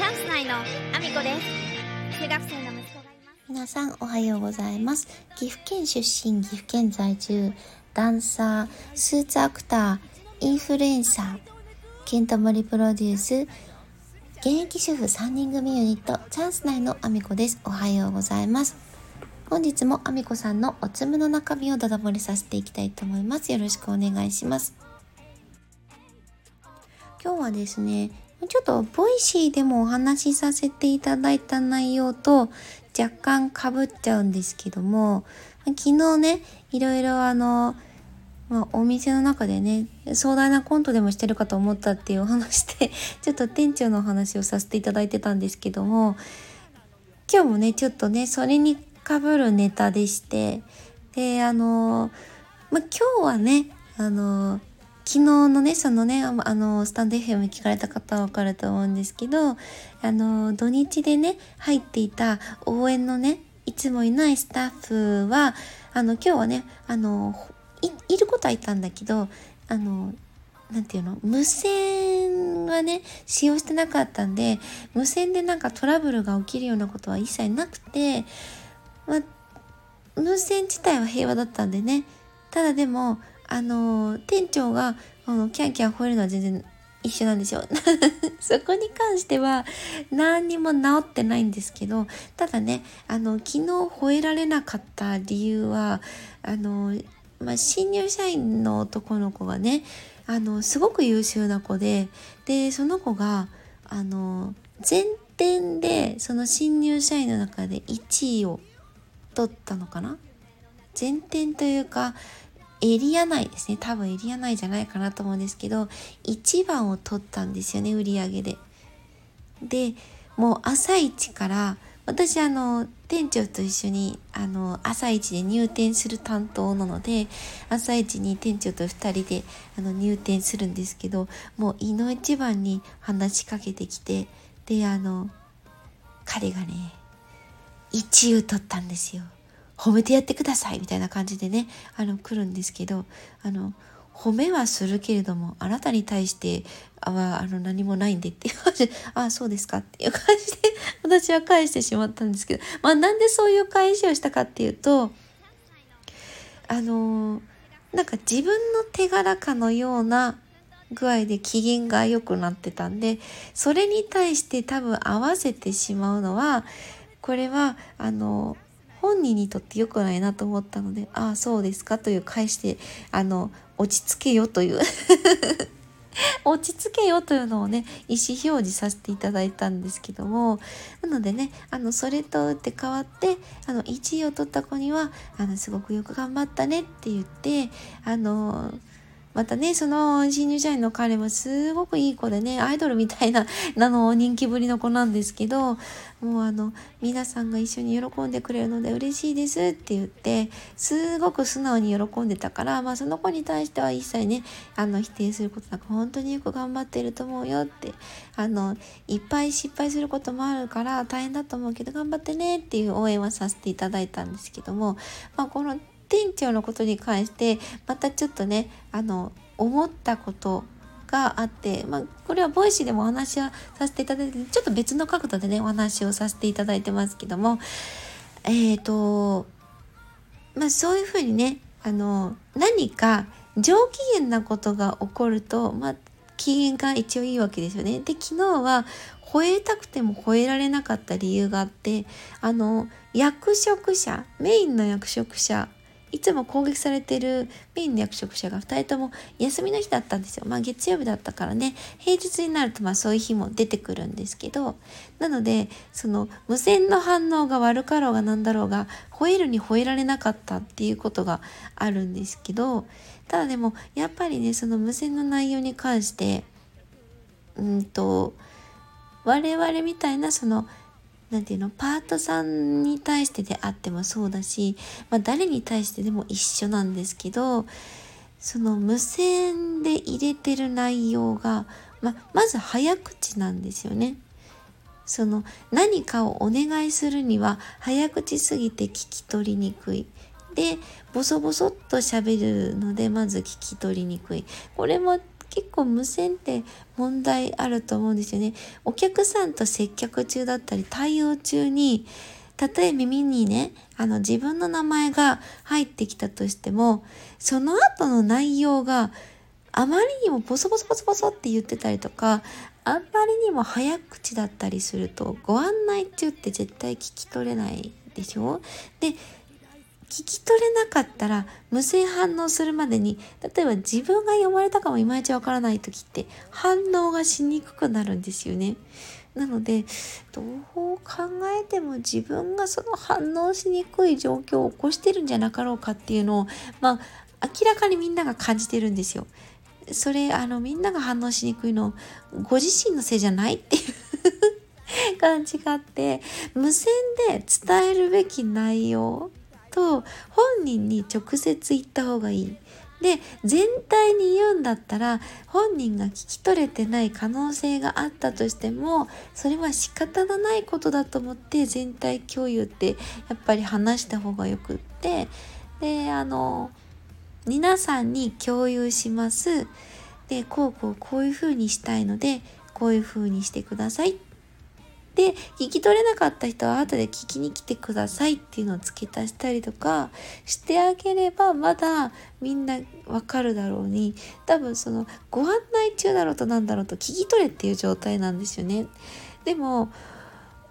チャンス内のアミコです。中学生の息子がいます。皆さんおはようございます。岐阜県出身岐阜県在住ダンサースーツアクターインフルエンサーケントモリプロデュース現役主婦3人組ユニットチャンス内のアミコです。おはようございます。本日もアミコさんのおつむの中身をダダ漏れさせていきたいと思います。よろしくお願いします。今日はですねちょっとボイシーでもお話しさせていただいた内容と若干かぶっちゃうんですけども、昨日ね、いろいろあの、まあ、お店の中でね、壮大なコントでもしてるかと思ったっていうお話で、ちょっと店長のお話をさせていただいてたんですけども、今日もね、ちょっとね、それにかぶるネタでして、で、あの、まあ、今日はね、あの、昨日のね、そのね、あの、スタンド FM 聞かれた方はわかると思うんですけど、あの、土日でね、入っていた応援のね、いつもいないスタッフは、あの、今日はね、あの、い、ることはいたんだけど、あの、なんていうの無線はね、使用してなかったんで、無線でなんかトラブルが起きるようなことは一切なくて、ま無線自体は平和だったんでね、ただでも、あの店長があのキャンキャン吠えるのは全然一緒なんですよ。そこに関しては何にも治ってないんですけど、ただね、あの、昨日吠えられなかった理由は、あの、まあ、新入社員の男の子がね、あの、すごく優秀な子で、で、その子が、あの、前転で、その新入社員の中で1位を取ったのかな？前転というか、エリア内ですね。多分エリア内じゃないかなと思うんですけど、1番を取ったんですよね、売り上げで。で、もう朝一から、私あの、店長と一緒に、あの、朝一で入店する担当なので、朝一に店長と2人で、あの、入店するんですけど、もう胃の一番に話しかけてきて、で、あの、彼がね、1位を取ったんですよ。褒めてやってくださいみたいな感じでねあの来るんですけどあの褒めはするけれどもあなたに対してはあの何もないんでっていう感じでああそうですかっていう感じで私は返してしまったんですけどまあなんでそういう返しをしたかっていうとあのなんか自分の手柄かのような具合で機嫌が良くなってたんでそれに対して多分合わせてしまうのはこれはあの本人にとって良くないなと思ったので、ああ、そうですかという返して、あの、落ち着けよという。落ち着けよというのをね、意思表示させていただいたんですけども、なのでね、あの、それと打って変わって、あの、1位を取った子には、あの、すごくよく頑張ったねって言って、あの、またね、その新入社員の彼もすごくいい子でね、アイドルみたいな、あの、人気ぶりの子なんですけど、もうあの、皆さんが一緒に喜んでくれるので嬉しいですって言って、すごく素直に喜んでたから、まあその子に対しては一切ね、あの、否定することなく、本当によく頑張ってると思うよって、あの、いっぱい失敗することもあるから大変だと思うけど頑張ってねっていう応援はさせていただいたんですけども、まあこの店長のことに関してまたちょっとねあの思ったことがあって、まあ、これはボイシーでもお話はさせていただいてちょっと別の角度でねお話をさせていただいてますけどもえっ、ー、とまあそういうふうにねあの何か上機嫌なことが起こるとまあ機嫌が一応いいわけですよね。で昨日は吠えたくても吠えられなかった理由があってあの役職者メインの役職者いつも攻撃されてるメインの役職者が2人とも休みの日だったんですよ。まあ月曜日だったからね、平日になるとまあそういう日も出てくるんですけど、なので、その無線の反応が悪かろうがなんだろうが、吠えるに吠えられなかったっていうことがあるんですけど、ただでもやっぱりね、その無線の内容に関して、うんと、我々みたいなその何て言うの？パートさんに対してであってもそうだし、まあ、誰に対してでも一緒なんですけどその無線で入れてる内容が、ま、まず早口なんですよね。その何かをお願いするには早口すぎて聞き取りにくい。でボソボソっと喋るのでまず聞き取りにくい。これも結構無線って問題あると思うんですよね。お客さんと接客中だったり対応中にたとえ耳にね、あの自分の名前が入ってきたとしても、その後の内容があまりにもボソボソボソボソって言ってたりとか、あんまりにも早口だったりすると、ご案内中って絶対聞き取れないでしょ？で、聞き取れなかったら無線反応するまでに例えば自分が読まれたかもいまいちわからない時って反応がしにくくなるんですよね。なのでどう考えても自分がその反応しにくい状況を起こしてるんじゃなかろうかっていうのをまあ明らかにみんなが感じてるんですよ。それあのみんなが反応しにくいのご自身のせいじゃないっていう 感じがあって無線で伝えるべき内容と本人に直接言った方がいい。で全体に言うんだったら本人が聞き取れてない可能性があったとしてもそれは仕方のないことだと思って全体共有ってやっぱり話した方がよくってであの皆さんに共有しますでこうこうこういうふうにしたいのでこういうふうにしてくださいっで聞き取れなかった人は後で聞きに来てくださいっていうのを付け足したりとかしてあげればまだみんなわかるだろうに多分そのご案内中だろうとなんだろうと聞き取れっていう状態なんですよね。でも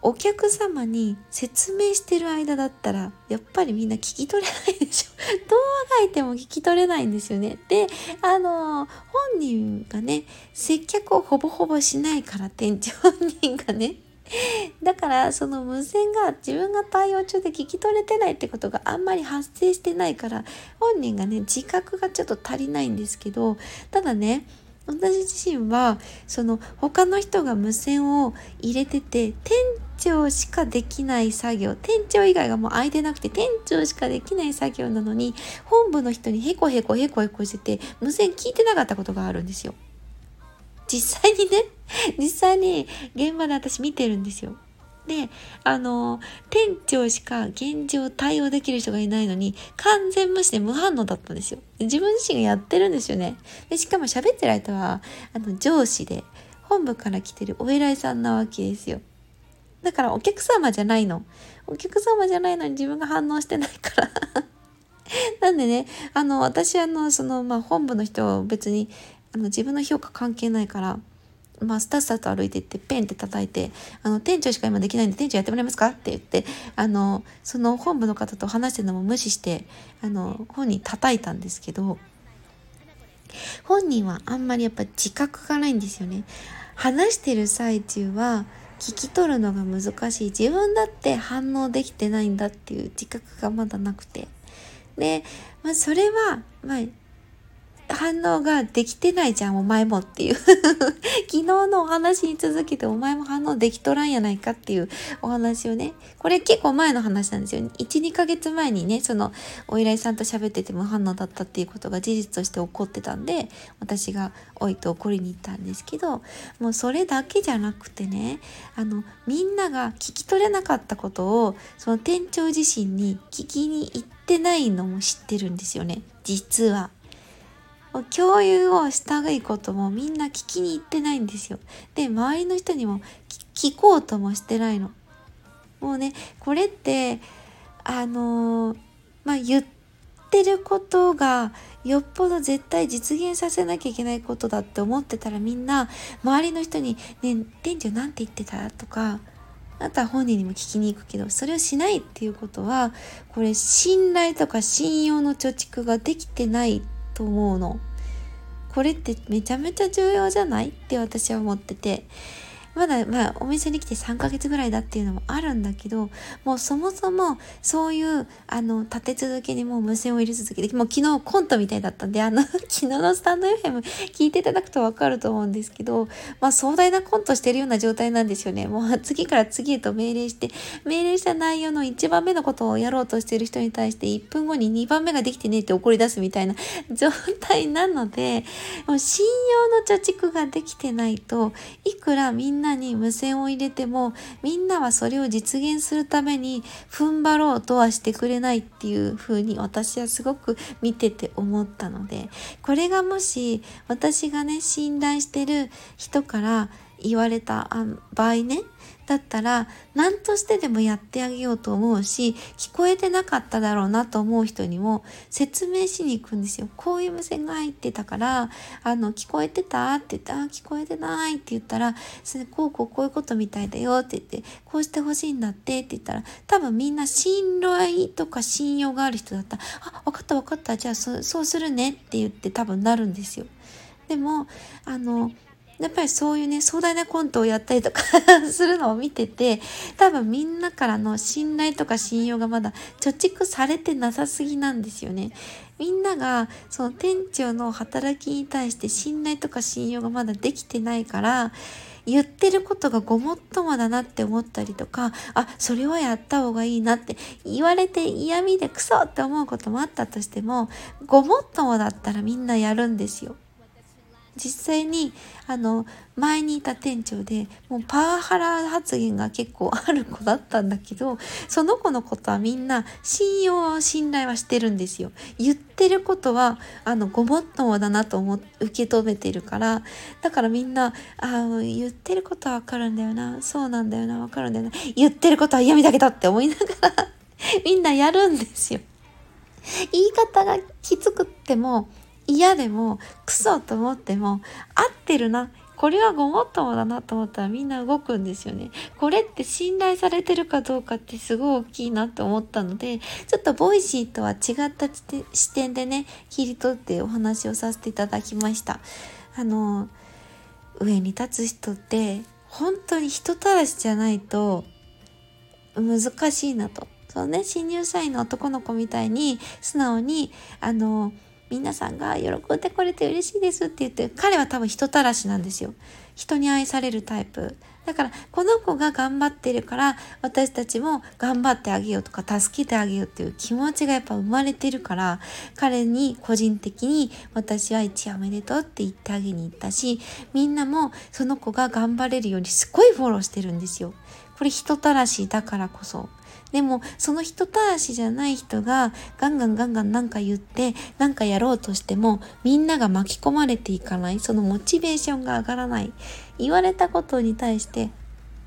お客様に説明してる間だったらやっぱりみんな聞き取れないでしょ。動画がいても聞き取れないんですよね。であの本人がね接客をほぼほぼしないから店長本人がね。だからその無線が自分が対応中で聞き取れてないってことがあんまり発生してないから本人がね自覚がちょっと足りないんですけどただね私自身はその他の人が無線を入れてて店長しかできない作業店長以外がもう空いてなくて店長しかできない作業なのに本部の人にヘコヘコヘコヘコしてて無線聞いてなかったことがあるんですよ。実際にね実際に現場で私見てるんですよ。で、あの、店長しか現状対応できる人がいないのに、完全無視で無反応だったんですよ。自分自身がやってるんですよね。で、しかも喋ってる相手は、あの、上司で、本部から来てるお偉いさんなわけですよ。だからお客様じゃないの。お客様じゃないのに自分が反応してないから なんでね、あの、私あの、その、まあ、本部の人を別に、あの、自分の評価関係ないから、まあ、スタスタと歩いてってペンって叩いて「あの店長しか今できないんで店長やってもらえますか?」って言ってあのその本部の方と話してるのも無視してあの本人叩いたんですけど本人はあんまりやっぱ自覚がないんですよね。話してる最中は聞き取るのが難しい自分だって反応できてないんだっていう自覚がまだなくてで、まあ、それは、まあ、反応ができてないじゃん、お前もっていう 昨日のお話に続けてお前も反応できとらんやないかっていうお話をね、これ結構前の話なんですよ。1、2ヶ月前にね、そのお依頼さんと喋ってて無反応だったっていうことが事実として起こってたんで、私がおいと怒りに行ったんですけど、もうそれだけじゃなくてね、あの、みんなが聞き取れなかったことを、その店長自身に聞きに行ってないのも知ってるんですよね、実は。共有をしたいこともみんな聞きに行ってないんですよ。で、周りの人にも聞こうともしてないの。もうね、これって、あのー、まあ、言ってることがよっぽど絶対実現させなきゃいけないことだって思ってたらみんな周りの人に「ね店長なんて言ってた?」とかあとは本人にも聞きに行くけどそれをしないっていうことはこれ信頼とか信用の貯蓄ができてないってと思うの。これってめちゃめちゃ重要じゃない？って私は思ってて。まだ、まあ、お店に来て3ヶ月ぐらいだっていうのもあるんだけど、もうそもそもそういう、あの、立て続けにもう無線を入れ続けて、もう昨日コントみたいだったんで、あの、昨日のスタンド FM 聞いていただくとわかると思うんですけど、まあ壮大なコントしてるような状態なんですよね。もう次から次へと命令して、命令した内容の1番目のことをやろうとしてる人に対して1分後に2番目ができてねって怒り出すみたいな 状態なので、もう信用の貯蓄ができてないといくらみんななに無線を入れてもみんなはそれを実現するために踏ん張ろうとはしてくれないっていう風に私はすごく見てて思ったのでこれがもし私がね信頼してる人から言われた場合ねだったら何としてでもやってあげようと思うし聞こえてなかっただろうなと思う人にも説明しに行くんですよ。こういう無線が入ってたからあの聞こえてたって言ってあ聞こえてないって言ったらそれこうこうこういうことみたいだよって言ってこうしてほしいんだってって言ったら多分みんな信頼とか信用がある人だったらあ分かった分かったじゃあそうするねって言って多分なるんですよ。でもあのやっぱりそういうね、壮大なコントをやったりとか するのを見てて、多分みんなからの信頼とか信用がまだ貯蓄されてなさすぎなんですよね。みんながその店長の働きに対して信頼とか信用がまだできてないから、言ってることがごもっともだなって思ったりとか、あ、それはやった方がいいなって言われて嫌味でクソって思うこともあったとしても、ごもっともだったらみんなやるんですよ。実際にあの前にいた店長でもうパワハラ発言が結構ある子だったんだけどその子のことはみんな信用信頼はしてるんですよ。言ってることはあのごもっともだなと思受け止めてるからだからみんなあ言ってることはわかるんだよなそうなんだよなわかるんだよな言ってることは嫌味だけだって思いながらみんなやるんですよ。言い方がきつくっても嫌でもクソと思っても合ってるなこれはごもっともだなと思ったらみんな動くんですよね。これって信頼されてるかどうかってすごい大きいなと思ったので、ちょっとボイシーとは違った視点でね、切り取ってお話をさせていただきました。あの、上に立つ人って本当に人たらしじゃないと難しいなと。そうね、新入社員の男の子みたいに素直に、あの、皆さんが喜んでくれて嬉しいですって言って彼は多分人たらしなんですよ人に愛されるタイプだからこの子が頑張ってるから私たちも頑張ってあげようとか助けてあげようっていう気持ちがやっぱ生まれてるから彼に個人的に私は一夜おめでとうって言ってあげに行ったしみんなもその子が頑張れるようにすごいフォローしてるんですよ。これ人たらしだからこそ。でもその人たらしじゃない人がガンガンガンガンなんか言ってなんかやろうとしてもみんなが巻き込まれていかない。そのモチベーションが上がらない。言われたことに対して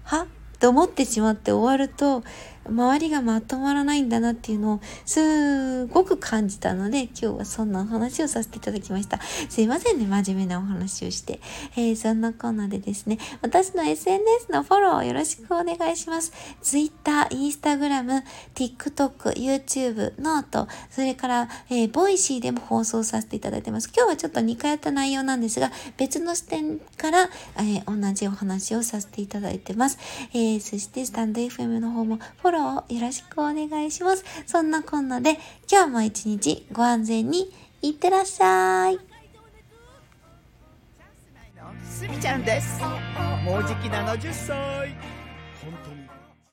は？って思ってしまって終わると周りがまとまらないんだなっていうのをすごく感じたので今日はそんなお話をさせていただきました。すいませんね、真面目なお話をして。えー、そんなコーナーでですね、私の SNS のフォローをよろしくお願いします。Twitter、Instagram、TikTok、YouTube、 note、それから、えー、ボイシーでも放送させていただいてます。今日はちょっと2回やった内容なんですが、別の視点から、えー、同じお話をさせていただいてます。えー、そしてスタンド FM の方もフォローをよろしくお願いします。そんなこんなで今日も一日ご安全にいってらっしゃい。すみちゃんです。もうじき70歳。本当